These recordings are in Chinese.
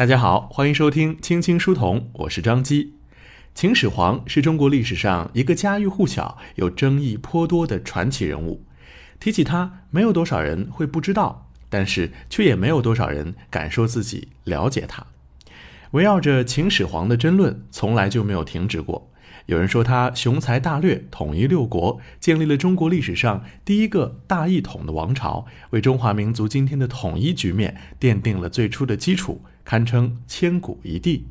大家好，欢迎收听青青书童，我是张基。秦始皇是中国历史上一个家喻户晓、有争议颇多的传奇人物。提起他，没有多少人会不知道，但是却也没有多少人敢说自己了解他。围绕着秦始皇的争论，从来就没有停止过。有人说他雄才大略，统一六国，建立了中国历史上第一个大一统的王朝，为中华民族今天的统一局面奠定了最初的基础，堪称千古一帝。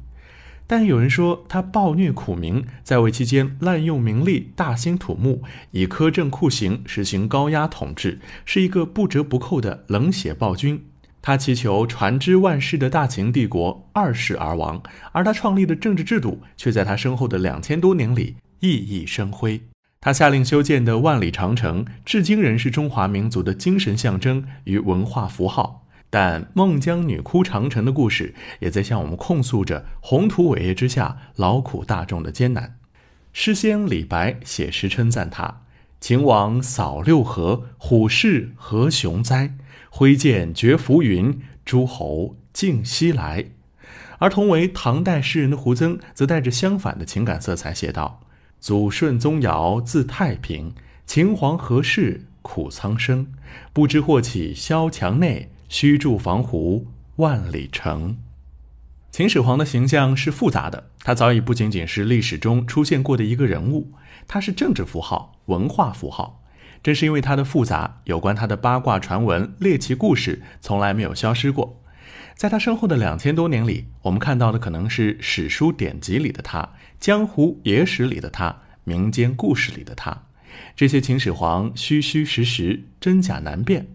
但有人说他暴虐苦民，在位期间滥用名利，大兴土木，以苛政酷刑实行高压统治，是一个不折不扣的冷血暴君。他祈求传之万世的大秦帝国二世而亡，而他创立的政治制度却在他身后的两千多年里熠熠生辉。他下令修建的万里长城，至今仍是中华民族的精神象征与文化符号。但孟姜女哭长城的故事，也在向我们控诉着宏图伟业之下劳苦大众的艰难。诗仙李白写诗称赞他：“秦王扫六合，虎视何雄哉！”挥剑绝浮云，诸侯尽西来。而同为唐代诗人的胡曾，则带着相反的情感色彩写道：“祖顺宗尧自太平，秦皇何事苦苍生？不知祸起萧墙内，须筑防湖万里城。”秦始皇的形象是复杂的，他早已不仅仅是历史中出现过的一个人物，他是政治符号、文化符号。正是因为他的复杂，有关他的八卦传闻、猎奇故事从来没有消失过。在他身后的两千多年里，我们看到的可能是史书典籍里的他、江湖野史里的他、民间故事里的他。这些秦始皇虚虚实实，真假难辨。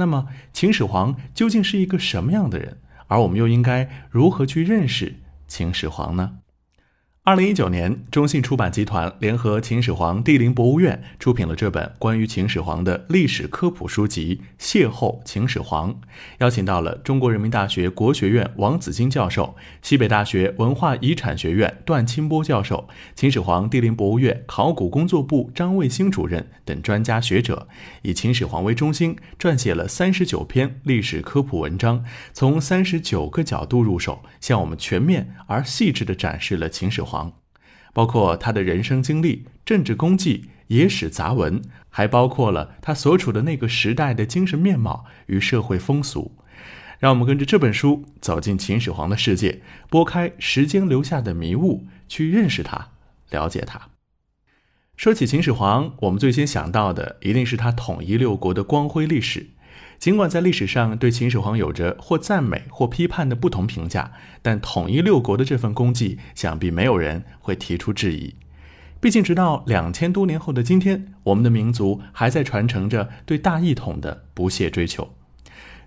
那么，秦始皇究竟是一个什么样的人？而我们又应该如何去认识秦始皇呢？二零一九年，中信出版集团联合秦始皇帝陵博物院出品了这本关于秦始皇的历史科普书籍《邂逅秦始皇》，邀请到了中国人民大学国学院王子金教授、西北大学文化遗产学院段清波教授、秦始皇帝陵博物院考古工作部张卫星主任等专家学者，以秦始皇为中心，撰写了三十九篇历史科普文章，从三十九个角度入手，向我们全面而细致地展示了秦始皇。包括他的人生经历、政治功绩、野史杂文，还包括了他所处的那个时代的精神面貌与社会风俗。让我们跟着这本书走进秦始皇的世界，拨开时间留下的迷雾，去认识他，了解他。说起秦始皇，我们最先想到的一定是他统一六国的光辉历史。尽管在历史上对秦始皇有着或赞美或批判的不同评价，但统一六国的这份功绩，想必没有人会提出质疑。毕竟，直到两千多年后的今天，我们的民族还在传承着对大一统的不懈追求。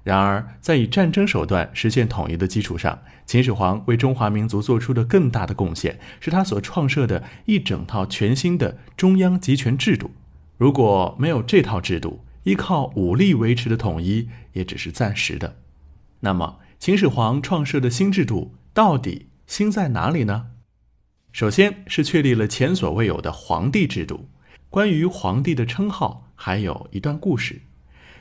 然而，在以战争手段实现统一的基础上，秦始皇为中华民族做出的更大的贡献，是他所创设的一整套全新的中央集权制度。如果没有这套制度，依靠武力维持的统一也只是暂时的。那么，秦始皇创设的新制度到底新在哪里呢？首先是确立了前所未有的皇帝制度。关于皇帝的称号，还有一段故事。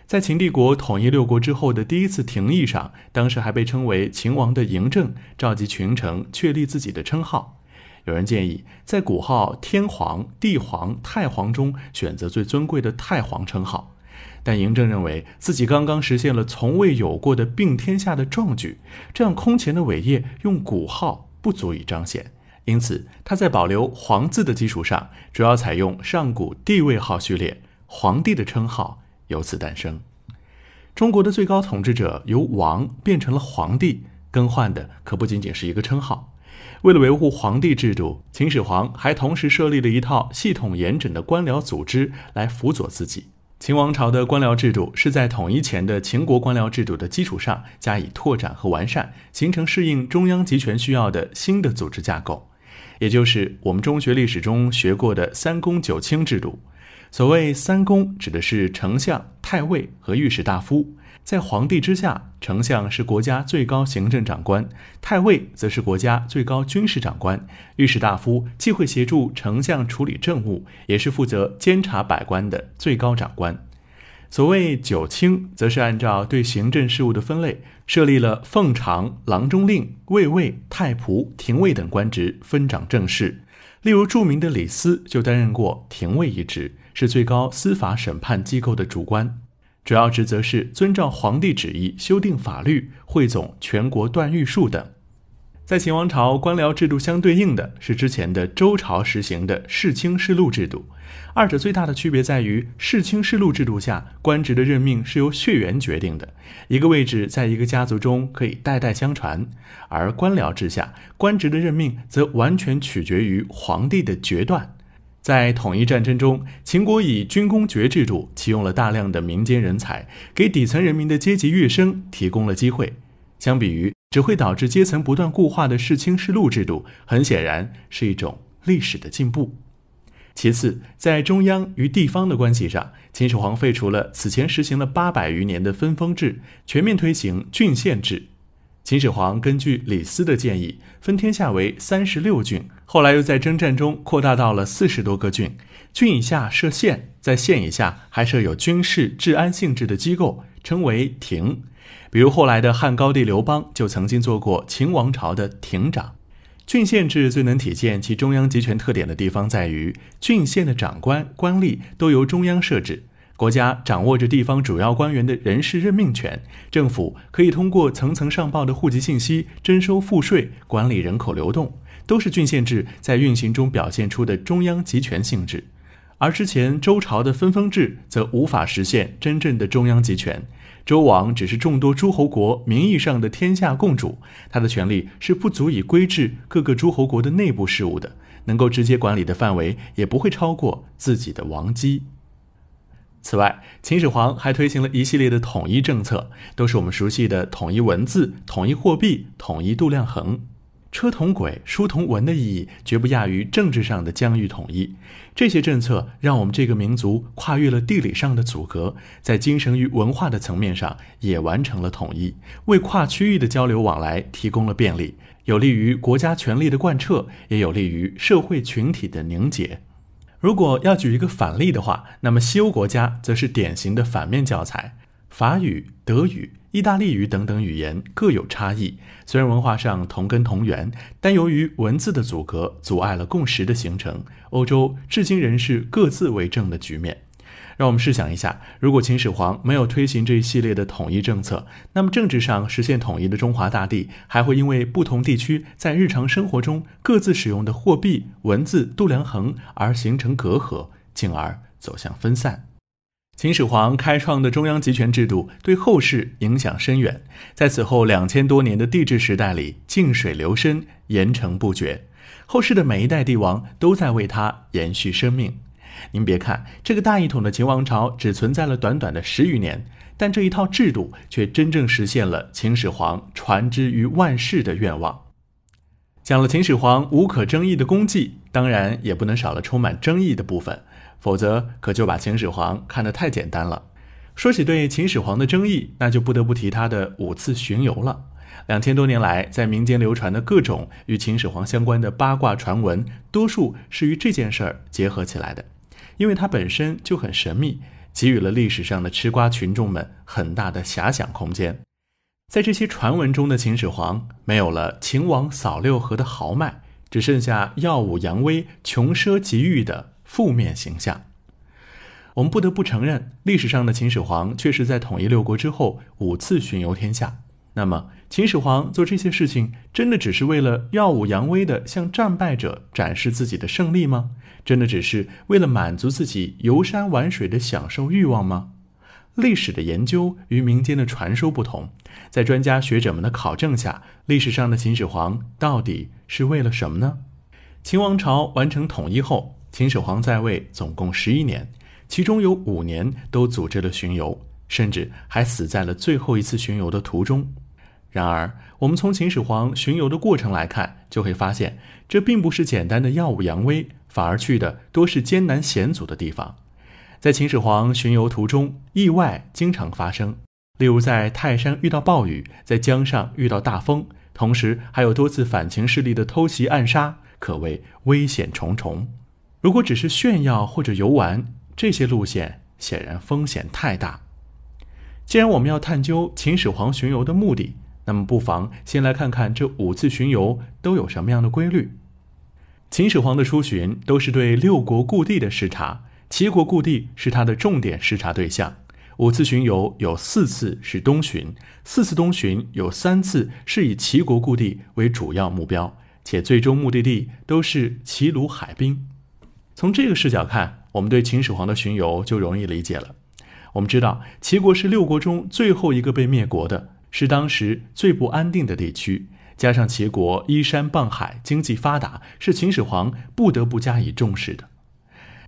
在秦帝国统一六国之后的第一次廷议上，当时还被称为秦王的嬴政召集群臣确立自己的称号。有人建议，在古号天皇、帝皇、太皇中选择最尊贵的太皇称号。但嬴政认为自己刚刚实现了从未有过的并天下的壮举，这样空前的伟业用古号不足以彰显，因此他在保留“皇”字的基础上，主要采用上古帝位号序列，皇帝的称号由此诞生。中国的最高统治者由王变成了皇帝，更换的可不仅仅是一个称号。为了维护皇帝制度，秦始皇还同时设立了一套系统严整的官僚组织来辅佐自己。秦王朝的官僚制度是在统一前的秦国官僚制度的基础上加以拓展和完善，形成适应中央集权需要的新的组织架构，也就是我们中学历史中学过的三公九卿制度。所谓三公，指的是丞相、太尉和御史大夫。在皇帝之下，丞相是国家最高行政长官，太尉则是国家最高军事长官，御史大夫既会协助丞相处理政务，也是负责监察百官的最高长官。所谓九卿，则是按照对行政事务的分类，设立了奉常、郎中令、卫尉、太仆、廷尉等官职，分掌政事。例如，著名的李斯就担任过廷尉一职，是最高司法审判机构的主官，主要职责是遵照皇帝旨意修订法律、汇总全国断狱术等。在秦王朝官僚制度相对应的是之前的周朝实行的世卿世禄制度，二者最大的区别在于世卿世禄制度下官职的任命是由血缘决定的，一个位置在一个家族中可以代代相传；而官僚制下官职的任命则完全取决于皇帝的决断。在统一战争中，秦国以军功爵制度启用了大量的民间人才，给底层人民的阶级跃升提供了机会。相比于只会导致阶层不断固化的世卿世禄制度，很显然是一种历史的进步。其次，在中央与地方的关系上，秦始皇废除了此前实行了八百余年的分封制，全面推行郡县制。秦始皇根据李斯的建议，分天下为三十六郡，后来又在征战中扩大到了四十多个郡。郡以下设县，在县以下还设有军事、治安性质的机构，称为亭。比如后来的汉高帝刘邦就曾经做过秦王朝的亭长。郡县制最能体现其中央集权特点的地方在于，郡县的长官官吏都由中央设置，国家掌握着地方主要官员的人事任命权，政府可以通过层层上报的户籍信息征收赋税，管理人口流动，都是郡县制在运行中表现出的中央集权性质。而之前周朝的分封制则无法实现真正的中央集权。周王只是众多诸侯国名义上的天下共主，他的权力是不足以规制各个诸侯国的内部事务的，能够直接管理的范围也不会超过自己的王姬。此外，秦始皇还推行了一系列的统一政策，都是我们熟悉的统一文字、统一货币、统一度量衡。车同轨，书同文的意义绝不亚于政治上的疆域统一。这些政策让我们这个民族跨越了地理上的阻隔，在精神与文化的层面上也完成了统一，为跨区域的交流往来提供了便利，有利于国家权力的贯彻，也有利于社会群体的凝结。如果要举一个反例的话，那么西欧国家则是典型的反面教材，法语、德语。意大利语等等语言各有差异，虽然文化上同根同源，但由于文字的阻隔，阻碍了共识的形成。欧洲至今仍是各自为政的局面。让我们试想一下，如果秦始皇没有推行这一系列的统一政策，那么政治上实现统一的中华大地，还会因为不同地区在日常生活中各自使用的货币、文字、度量衡而形成隔阂，进而走向分散。秦始皇开创的中央集权制度对后世影响深远，在此后两千多年的帝制时代里，静水流深，严惩不绝。后世的每一代帝王都在为他延续生命。您别看这个大一统的秦王朝只存在了短短的十余年，但这一套制度却真正实现了秦始皇传之于万世的愿望。讲了秦始皇无可争议的功绩，当然也不能少了充满争议的部分。否则，可就把秦始皇看得太简单了。说起对秦始皇的争议，那就不得不提他的五次巡游了。两千多年来，在民间流传的各种与秦始皇相关的八卦传闻，多数是与这件事儿结合起来的，因为它本身就很神秘，给予了历史上的吃瓜群众们很大的遐想空间。在这些传闻中的秦始皇，没有了秦王扫六合的豪迈，只剩下耀武扬威、穷奢极欲的。负面形象，我们不得不承认，历史上的秦始皇确实在统一六国之后五次巡游天下。那么，秦始皇做这些事情，真的只是为了耀武扬威的向战败者展示自己的胜利吗？真的只是为了满足自己游山玩水的享受欲望吗？历史的研究与民间的传说不同，在专家学者们的考证下，历史上的秦始皇到底是为了什么呢？秦王朝完成统一后。秦始皇在位总共十一年，其中有五年都组织了巡游，甚至还死在了最后一次巡游的途中。然而，我们从秦始皇巡游的过程来看，就会发现，这并不是简单的耀武扬威，反而去的多是艰难险阻的地方。在秦始皇巡游途中，意外经常发生，例如在泰山遇到暴雨，在江上遇到大风，同时还有多次反秦势力的偷袭暗杀，可谓危险重重。如果只是炫耀或者游玩，这些路线显然风险太大。既然我们要探究秦始皇巡游的目的，那么不妨先来看看这五次巡游都有什么样的规律。秦始皇的出巡都是对六国故地的视察，齐国故地是他的重点视察对象。五次巡游有四次是东巡，四次东巡有三次是以齐国故地为主要目标，且最终目的地都是齐鲁海滨。从这个视角看，我们对秦始皇的巡游就容易理解了。我们知道，齐国是六国中最后一个被灭国的，是当时最不安定的地区。加上齐国依山傍海，经济发达，是秦始皇不得不加以重视的。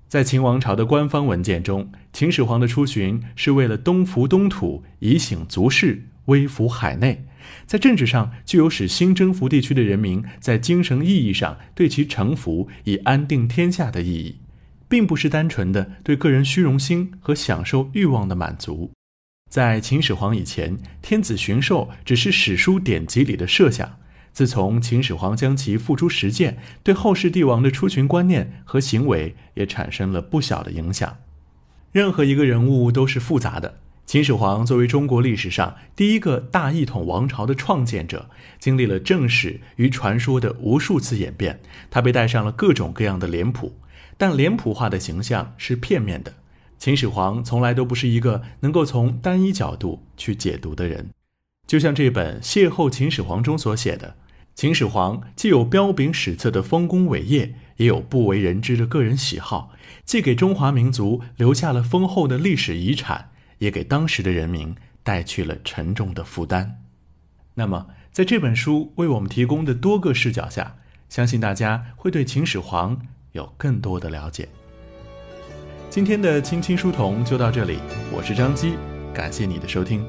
在秦王朝的官方文件中，秦始皇的出巡是为了东服东土，以醒族士，威服海内。在政治上，具有使新征服地区的人民在精神意义上对其臣服，以安定天下的意义。并不是单纯的对个人虚荣心和享受欲望的满足。在秦始皇以前，天子巡狩只是史书典籍里的设想。自从秦始皇将其付诸实践，对后世帝王的出巡观念和行为也产生了不小的影响。任何一个人物都是复杂的。秦始皇作为中国历史上第一个大一统王朝的创建者，经历了正史与传说的无数次演变，他被带上了各种各样的脸谱。但脸谱化的形象是片面的，秦始皇从来都不是一个能够从单一角度去解读的人。就像这本《邂逅秦始皇》中所写的，秦始皇既有彪炳史册的丰功伟业，也有不为人知的个人喜好，既给中华民族留下了丰厚的历史遗产，也给当时的人民带去了沉重的负担。那么，在这本书为我们提供的多个视角下，相信大家会对秦始皇。有更多的了解。今天的青青书童就到这里，我是张基，感谢你的收听。